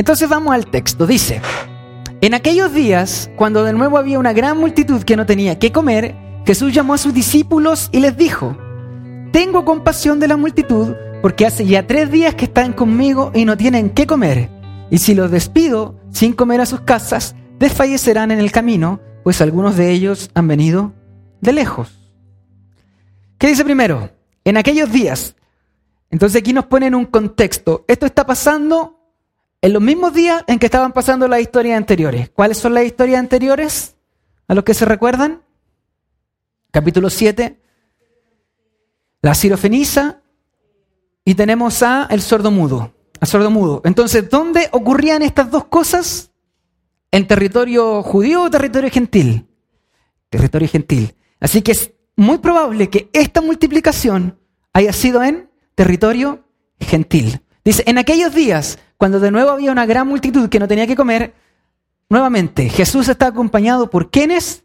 Entonces vamos al texto. Dice, en aquellos días, cuando de nuevo había una gran multitud que no tenía qué comer, Jesús llamó a sus discípulos y les dijo, tengo compasión de la multitud porque hace ya tres días que están conmigo y no tienen qué comer. Y si los despido sin comer a sus casas, desfallecerán en el camino, pues algunos de ellos han venido de lejos. ¿Qué dice primero? En aquellos días. Entonces aquí nos ponen un contexto. Esto está pasando en los mismos días en que estaban pasando las historias anteriores. ¿Cuáles son las historias anteriores? A los que se recuerdan. Capítulo 7. La sirofenisa y tenemos a el sordo mudo. A sordo mudo. Entonces, ¿dónde ocurrían estas dos cosas? ¿En territorio judío o territorio gentil? Territorio gentil. Así que es muy probable que esta multiplicación haya sido en territorio gentil. Dice, en aquellos días, cuando de nuevo había una gran multitud que no tenía que comer, nuevamente Jesús está acompañado por quiénes?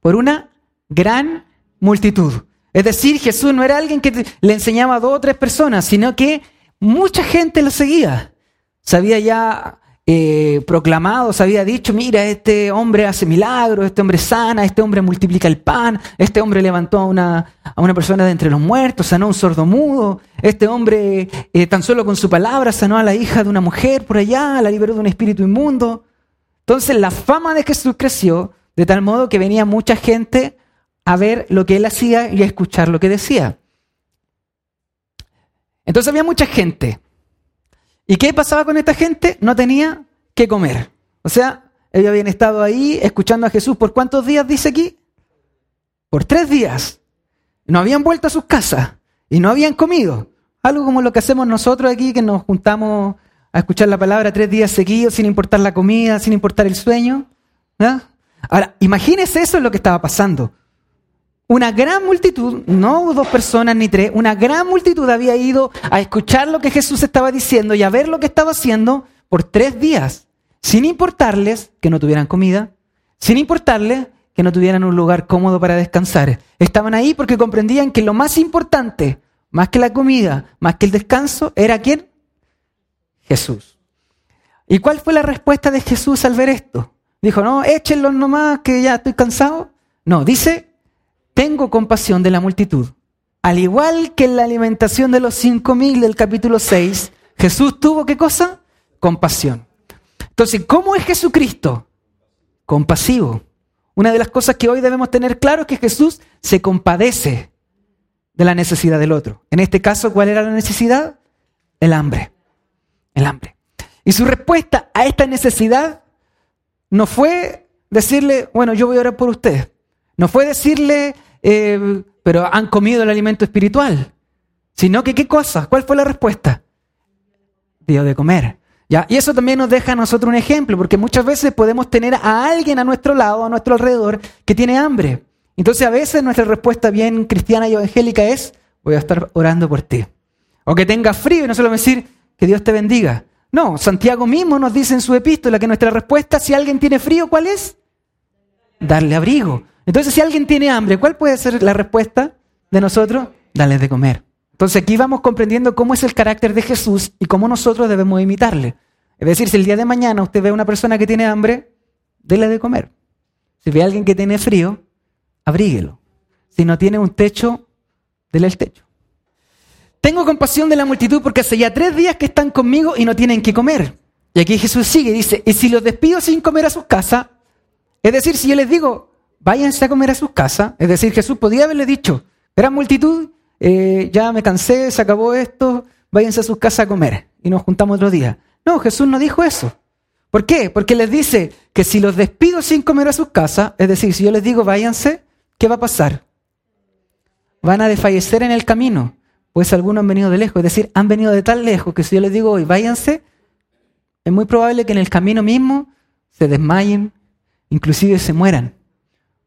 Por una gran multitud. Es decir, Jesús no era alguien que le enseñaba a dos o tres personas, sino que mucha gente lo seguía. Se había ya eh, proclamado, se había dicho, mira, este hombre hace milagros, este hombre sana, este hombre multiplica el pan, este hombre levantó a una, a una persona de entre los muertos, sanó a un sordo mudo, este hombre eh, tan solo con su palabra sanó a la hija de una mujer por allá, la liberó de un espíritu inmundo. Entonces la fama de Jesús creció de tal modo que venía mucha gente a ver lo que él hacía y a escuchar lo que decía. Entonces había mucha gente. ¿Y qué pasaba con esta gente? No tenía que comer. O sea, ellos habían estado ahí escuchando a Jesús por cuántos días dice aquí? Por tres días. No habían vuelto a sus casas y no habían comido. Algo como lo que hacemos nosotros aquí, que nos juntamos a escuchar la palabra tres días seguidos sin importar la comida, sin importar el sueño. Ahora, imagínese eso es lo que estaba pasando. Una gran multitud, no dos personas ni tres, una gran multitud había ido a escuchar lo que Jesús estaba diciendo y a ver lo que estaba haciendo por tres días, sin importarles que no tuvieran comida, sin importarles que no tuvieran un lugar cómodo para descansar. Estaban ahí porque comprendían que lo más importante, más que la comida, más que el descanso, era quién? Jesús. ¿Y cuál fue la respuesta de Jesús al ver esto? Dijo, no, échenlos nomás que ya estoy cansado. No, dice, tengo compasión de la multitud. Al igual que en la alimentación de los cinco mil del capítulo 6, Jesús tuvo qué cosa? Compasión. Entonces, ¿cómo es Jesucristo? Compasivo. Una de las cosas que hoy debemos tener claro es que Jesús se compadece de la necesidad del otro. En este caso, ¿cuál era la necesidad? El hambre. El hambre. Y su respuesta a esta necesidad no fue decirle, bueno, yo voy a orar por usted. No fue decirle, eh, pero han comido el alimento espiritual, sino que qué cosa, ¿cuál fue la respuesta? Dio de comer. ¿Ya? Y eso también nos deja a nosotros un ejemplo, porque muchas veces podemos tener a alguien a nuestro lado, a nuestro alrededor, que tiene hambre. Entonces a veces nuestra respuesta bien cristiana y evangélica es, voy a estar orando por ti. O que tenga frío y no solo decir, que Dios te bendiga. No, Santiago mismo nos dice en su epístola que nuestra respuesta, si alguien tiene frío, ¿cuál es? Darle abrigo. Entonces, si alguien tiene hambre, ¿cuál puede ser la respuesta de nosotros? Dale de comer. Entonces, aquí vamos comprendiendo cómo es el carácter de Jesús y cómo nosotros debemos imitarle. Es decir, si el día de mañana usted ve a una persona que tiene hambre, déle de comer. Si ve a alguien que tiene frío, abríguelo. Si no tiene un techo, déle el techo. Tengo compasión de la multitud porque hace ya tres días que están conmigo y no tienen que comer. Y aquí Jesús sigue dice, y si los despido sin comer a sus casas, es decir, si yo les digo, váyanse a comer a sus casas. Es decir, Jesús podía haberle dicho, gran multitud, eh, ya me cansé, se acabó esto, váyanse a sus casas a comer y nos juntamos otro día. No, Jesús no dijo eso. ¿Por qué? Porque les dice que si los despido sin comer a sus casas, es decir, si yo les digo váyanse, ¿qué va a pasar? Van a desfallecer en el camino, pues algunos han venido de lejos, es decir, han venido de tan lejos que si yo les digo hoy váyanse, es muy probable que en el camino mismo se desmayen, inclusive se mueran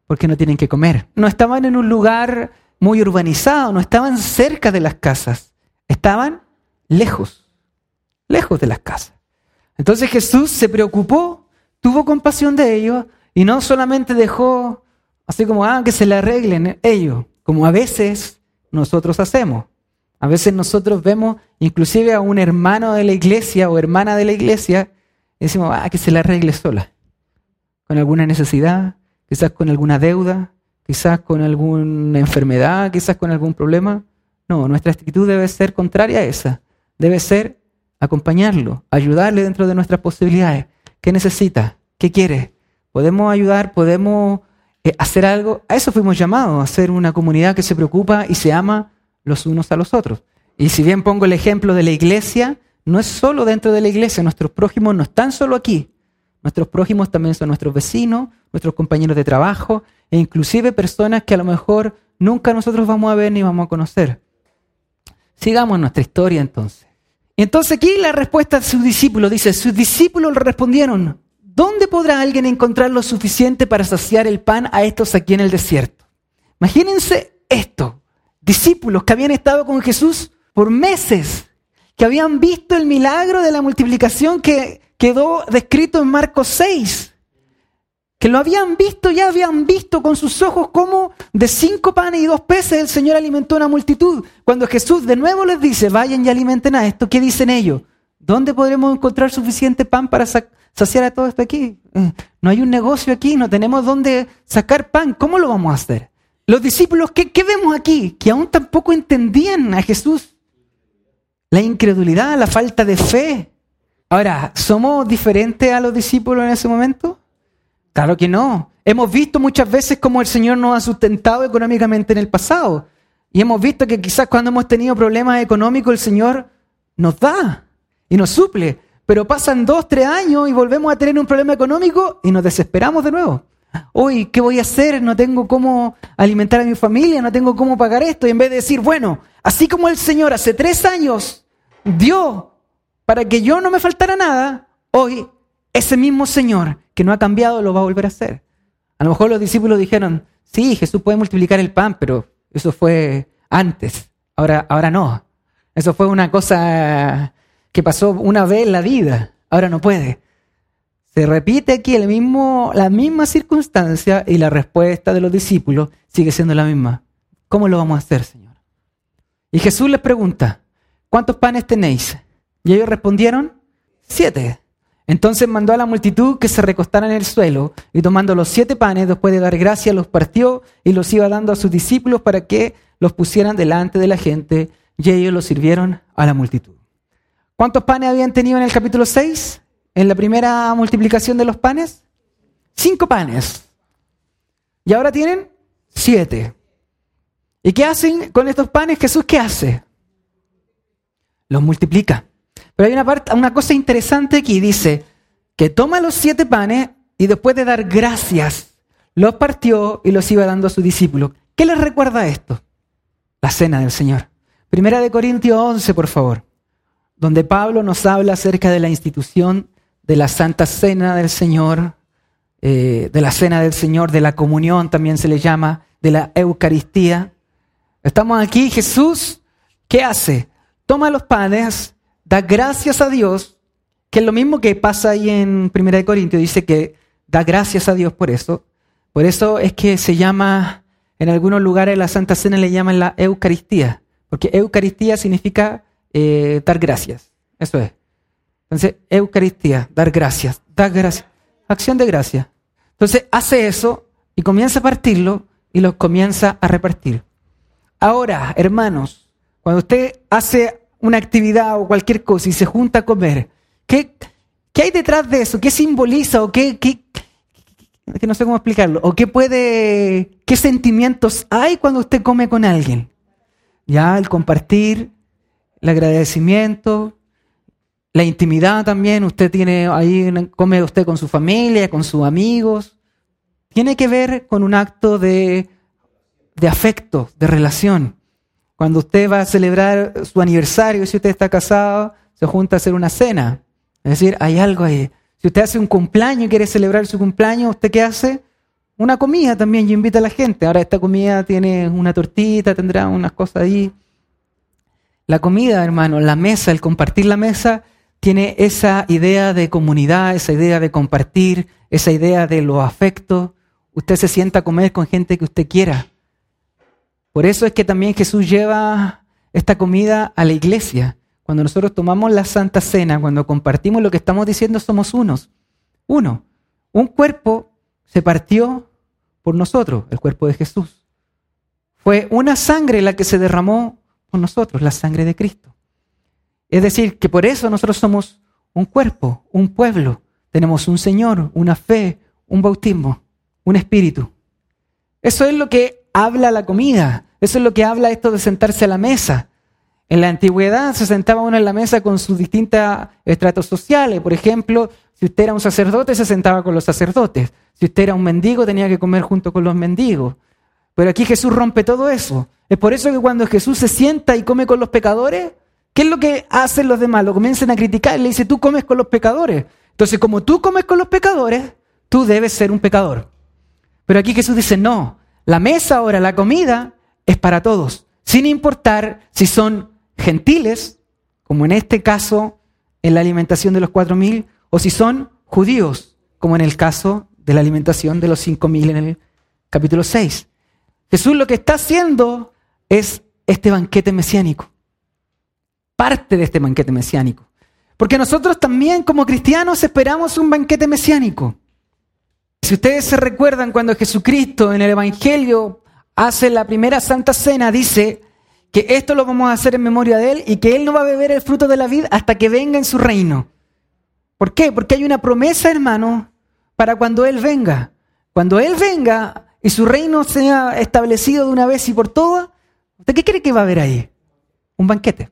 porque no tienen que comer. No estaban en un lugar muy urbanizado, no estaban cerca de las casas, estaban lejos, lejos de las casas. Entonces Jesús se preocupó, tuvo compasión de ellos y no solamente dejó así como, ah, que se le arreglen ellos, como a veces nosotros hacemos. A veces nosotros vemos inclusive a un hermano de la iglesia o hermana de la iglesia y decimos, ah, que se la arregle sola, con alguna necesidad, quizás con alguna deuda, quizás con alguna enfermedad, quizás con algún problema. No, nuestra actitud debe ser contraria a esa. Debe ser acompañarlo, ayudarle dentro de nuestras posibilidades. ¿Qué necesita? ¿Qué quiere? ¿Podemos ayudar? ¿Podemos eh, hacer algo? A eso fuimos llamados, a ser una comunidad que se preocupa y se ama los unos a los otros. Y si bien pongo el ejemplo de la iglesia, no es solo dentro de la iglesia, nuestros prójimos no están solo aquí. Nuestros prójimos también son nuestros vecinos, nuestros compañeros de trabajo e inclusive personas que a lo mejor nunca nosotros vamos a ver ni vamos a conocer. Sigamos nuestra historia entonces. Y entonces aquí la respuesta de sus discípulos dice, sus discípulos le respondieron, ¿dónde podrá alguien encontrar lo suficiente para saciar el pan a estos aquí en el desierto? Imagínense esto, discípulos que habían estado con Jesús por meses, que habían visto el milagro de la multiplicación que quedó descrito en Marcos 6 que lo habían visto, ya habían visto con sus ojos cómo de cinco panes y dos peces el Señor alimentó a una multitud. Cuando Jesús de nuevo les dice, vayan y alimenten a esto, ¿qué dicen ellos? ¿Dónde podremos encontrar suficiente pan para saciar a todo esto aquí? Eh, no hay un negocio aquí, no tenemos dónde sacar pan, ¿cómo lo vamos a hacer? Los discípulos, ¿qué, qué vemos aquí? Que aún tampoco entendían a Jesús. La incredulidad, la falta de fe. Ahora, ¿somos diferentes a los discípulos en ese momento? Claro que no. Hemos visto muchas veces cómo el Señor nos ha sustentado económicamente en el pasado. Y hemos visto que quizás cuando hemos tenido problemas económicos el Señor nos da y nos suple. Pero pasan dos, tres años y volvemos a tener un problema económico y nos desesperamos de nuevo. Hoy, ¿qué voy a hacer? No tengo cómo alimentar a mi familia, no tengo cómo pagar esto. Y en vez de decir, bueno, así como el Señor hace tres años dio para que yo no me faltara nada, hoy ese mismo Señor que no ha cambiado lo va a volver a hacer. A lo mejor los discípulos dijeron, sí, Jesús puede multiplicar el pan, pero eso fue antes, ahora, ahora no. Eso fue una cosa que pasó una vez en la vida, ahora no puede. Se repite aquí el mismo, la misma circunstancia y la respuesta de los discípulos sigue siendo la misma. ¿Cómo lo vamos a hacer, Señor? Y Jesús les pregunta, ¿cuántos panes tenéis? Y ellos respondieron, siete. Entonces mandó a la multitud que se recostara en el suelo y tomando los siete panes, después de dar gracias, los partió y los iba dando a sus discípulos para que los pusieran delante de la gente y ellos los sirvieron a la multitud. ¿Cuántos panes habían tenido en el capítulo 6? En la primera multiplicación de los panes. Cinco panes. Y ahora tienen siete. ¿Y qué hacen con estos panes? Jesús, ¿qué hace? Los multiplica. Pero hay una, parte, una cosa interesante aquí, dice que toma los siete panes y después de dar gracias, los partió y los iba dando a sus discípulos. ¿Qué les recuerda esto? La cena del Señor. Primera de Corintios 11, por favor, donde Pablo nos habla acerca de la institución de la Santa Cena del Señor, eh, de la Cena del Señor, de la comunión también se le llama, de la Eucaristía. Estamos aquí, Jesús, ¿qué hace? Toma los panes, da gracias a Dios, que es lo mismo que pasa ahí en 1 Corintios, dice que da gracias a Dios por eso. Por eso es que se llama, en algunos lugares la Santa Cena le llaman la Eucaristía, porque Eucaristía significa eh, dar gracias. Eso es. Entonces, Eucaristía, dar gracias, dar gracias, acción de gracia. Entonces, hace eso y comienza a partirlo y lo comienza a repartir. Ahora, hermanos, cuando usted hace una actividad o cualquier cosa y se junta a comer, ¿qué, qué hay detrás de eso? ¿Qué simboliza o qué, qué, que no sé cómo explicarlo, o qué puede, qué sentimientos hay cuando usted come con alguien? Ya, el compartir, el agradecimiento, la intimidad también, usted tiene ahí, come usted con su familia, con sus amigos. Tiene que ver con un acto de, de afecto, de relación. Cuando usted va a celebrar su aniversario, si usted está casado, se junta a hacer una cena. Es decir, hay algo ahí. Si usted hace un cumpleaños y quiere celebrar su cumpleaños, ¿usted qué hace? Una comida también y invita a la gente. Ahora esta comida tiene una tortita, tendrá unas cosas ahí. La comida, hermano, la mesa, el compartir la mesa, tiene esa idea de comunidad, esa idea de compartir, esa idea de los afectos. Usted se sienta a comer con gente que usted quiera. Por eso es que también Jesús lleva esta comida a la iglesia. cuando nosotros tomamos la Santa Cena, cuando compartimos lo que estamos diciendo, somos unos. Uno. Un cuerpo se partió por nosotros, el cuerpo de Jesús. Fue una sangre la que se derramó por nosotros, la sangre de Cristo. Es decir, que por eso nosotros somos un cuerpo, un pueblo. Tenemos un Señor, una fe, un bautismo, un espíritu. Eso es lo que habla la comida. Eso es lo que habla esto de sentarse a la mesa. En la antigüedad se sentaba uno en la mesa con sus distintos estratos sociales. Por ejemplo, si usted era un sacerdote, se sentaba con los sacerdotes. Si usted era un mendigo, tenía que comer junto con los mendigos. Pero aquí Jesús rompe todo eso. Es por eso que cuando Jesús se sienta y come con los pecadores, ¿qué es lo que hacen los demás? Lo comienzan a criticar. Le dice, tú comes con los pecadores. Entonces, como tú comes con los pecadores, tú debes ser un pecador. Pero aquí Jesús dice, no, la mesa ahora, la comida, es para todos, sin importar si son gentiles, como en este caso en la alimentación de los cuatro mil, o si son judíos, como en el caso de la alimentación de los cinco mil en el capítulo 6. Jesús lo que está haciendo es este banquete mesiánico, parte de este banquete mesiánico. Porque nosotros también como cristianos esperamos un banquete mesiánico. Si ustedes se recuerdan cuando Jesucristo en el Evangelio hace la primera Santa Cena, dice que esto lo vamos a hacer en memoria de Él y que Él no va a beber el fruto de la vida hasta que venga en su reino. ¿Por qué? Porque hay una promesa, hermano, para cuando Él venga. Cuando Él venga y su reino sea establecido de una vez y por todas, ¿usted qué cree que va a haber ahí? Un banquete.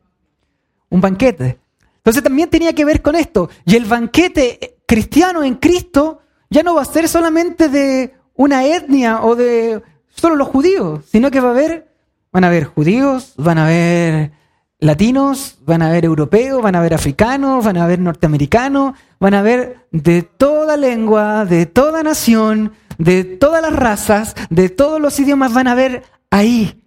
Un banquete. Entonces también tenía que ver con esto. Y el banquete cristiano en Cristo ya no va a ser solamente de una etnia o de solo los judíos, sino que va a haber, van a haber judíos, van a haber latinos, van a haber europeos, van a haber africanos, van a haber norteamericanos, van a haber de toda lengua, de toda nación, de todas las razas, de todos los idiomas, van a haber ahí.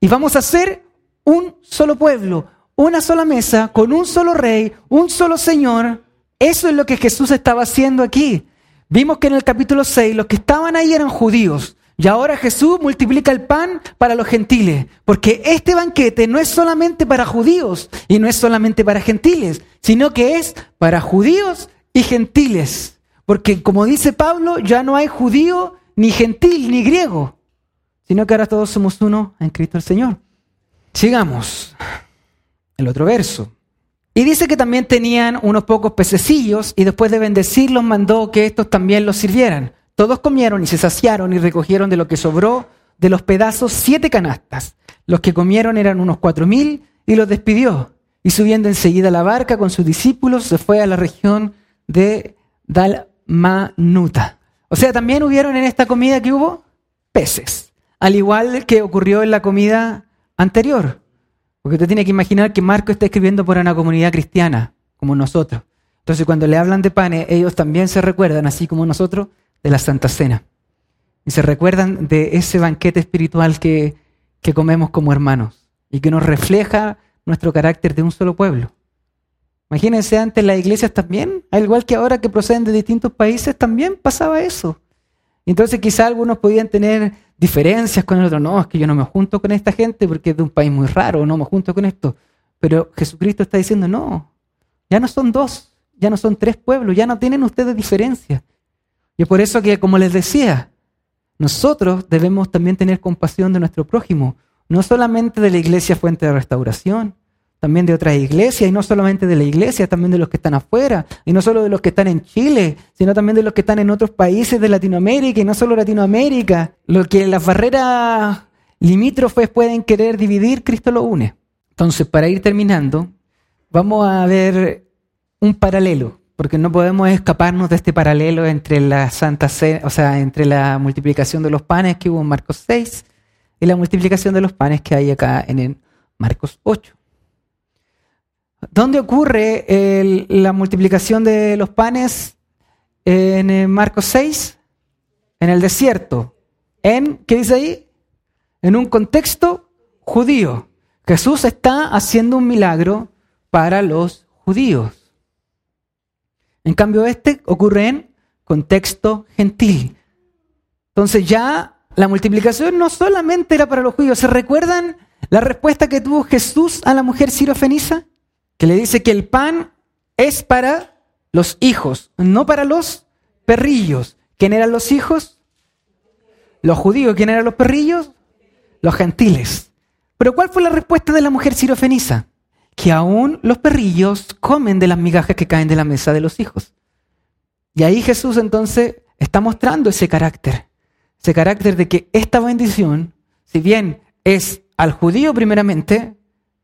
Y vamos a ser un solo pueblo, una sola mesa, con un solo rey, un solo Señor. Eso es lo que Jesús estaba haciendo aquí. Vimos que en el capítulo 6 los que estaban ahí eran judíos. Y ahora Jesús multiplica el pan para los gentiles, porque este banquete no es solamente para judíos y no es solamente para gentiles, sino que es para judíos y gentiles. Porque como dice Pablo, ya no hay judío, ni gentil, ni griego, sino que ahora todos somos uno en Cristo el Señor. Sigamos. El otro verso. Y dice que también tenían unos pocos pececillos y después de bendecirlos mandó que estos también los sirvieran. Todos comieron y se saciaron y recogieron de lo que sobró de los pedazos siete canastas. Los que comieron eran unos cuatro mil y los despidió. Y subiendo enseguida a la barca con sus discípulos se fue a la región de Dalmanuta. O sea, también hubieron en esta comida que hubo peces, al igual que ocurrió en la comida anterior. Porque usted tiene que imaginar que Marco está escribiendo por una comunidad cristiana, como nosotros. Entonces, cuando le hablan de panes, ellos también se recuerdan, así como nosotros, de la Santa Cena. Y se recuerdan de ese banquete espiritual que, que comemos como hermanos y que nos refleja nuestro carácter de un solo pueblo. Imagínense antes las iglesias también, al igual que ahora que proceden de distintos países, también pasaba eso. Entonces quizá algunos podían tener diferencias con el otro. No, es que yo no me junto con esta gente porque es de un país muy raro, no me junto con esto. Pero Jesucristo está diciendo, no, ya no son dos, ya no son tres pueblos, ya no tienen ustedes diferencias. Y por eso que, como les decía, nosotros debemos también tener compasión de nuestro prójimo, no solamente de la iglesia Fuente de Restauración, también de otras iglesias, y no solamente de la iglesia, también de los que están afuera, y no solo de los que están en Chile, sino también de los que están en otros países de Latinoamérica, y no solo Latinoamérica. Lo que las barreras limítrofes pueden querer dividir, Cristo lo une. Entonces, para ir terminando, vamos a ver un paralelo porque no podemos escaparnos de este paralelo entre la Santa o sea, entre la multiplicación de los panes que hubo en Marcos 6 y la multiplicación de los panes que hay acá en Marcos 8. ¿Dónde ocurre la multiplicación de los panes en Marcos 6? En el desierto. ¿En qué dice ahí? En un contexto judío. Jesús está haciendo un milagro para los judíos. En cambio, este ocurre en contexto gentil. Entonces ya la multiplicación no solamente era para los judíos. ¿Se recuerdan la respuesta que tuvo Jesús a la mujer sirofeniza? Que le dice que el pan es para los hijos, no para los perrillos. ¿Quién eran los hijos? Los judíos. ¿Quién eran los perrillos? Los gentiles. Pero ¿cuál fue la respuesta de la mujer sirofenisa? Que aún los perrillos comen de las migajas que caen de la mesa de los hijos. Y ahí Jesús entonces está mostrando ese carácter, ese carácter de que esta bendición, si bien es al judío primeramente,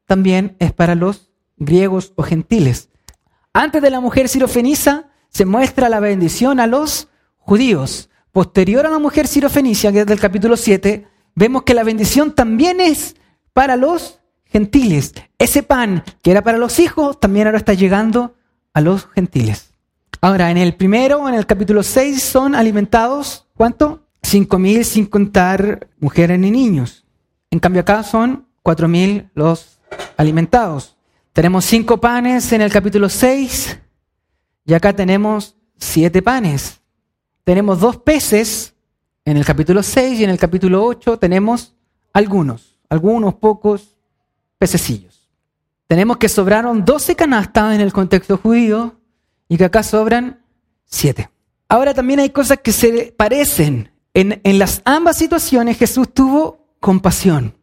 también es para los griegos o gentiles. Antes de la mujer sirofenisa se muestra la bendición a los judíos. Posterior a la mujer sirofenicia, que es del capítulo 7, vemos que la bendición también es para los gentiles. Ese pan que era para los hijos también ahora está llegando a los gentiles. Ahora, en el primero, en el capítulo 6, son alimentados, ¿cuánto? 5.000 sin contar mujeres ni niños. En cambio acá son 4.000 los alimentados. Tenemos cinco panes en el capítulo 6 y acá tenemos siete panes. Tenemos dos peces en el capítulo 6 y en el capítulo 8 tenemos algunos, algunos pocos pececillos. Tenemos que sobraron 12 canastas en el contexto judío y que acá sobran siete. Ahora también hay cosas que se parecen. En, en las ambas situaciones Jesús tuvo compasión.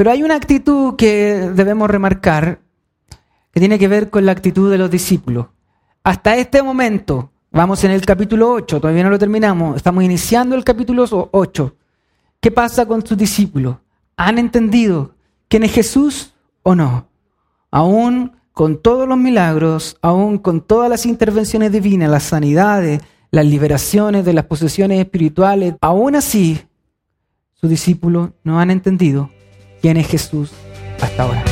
Pero hay una actitud que debemos remarcar que tiene que ver con la actitud de los discípulos. Hasta este momento, vamos en el capítulo 8, todavía no lo terminamos, estamos iniciando el capítulo 8. ¿Qué pasa con sus discípulos? ¿Han entendido quién es Jesús o no? Aún con todos los milagros, aún con todas las intervenciones divinas, las sanidades, las liberaciones de las posesiones espirituales, aún así sus discípulos no han entendido quién es Jesús hasta ahora.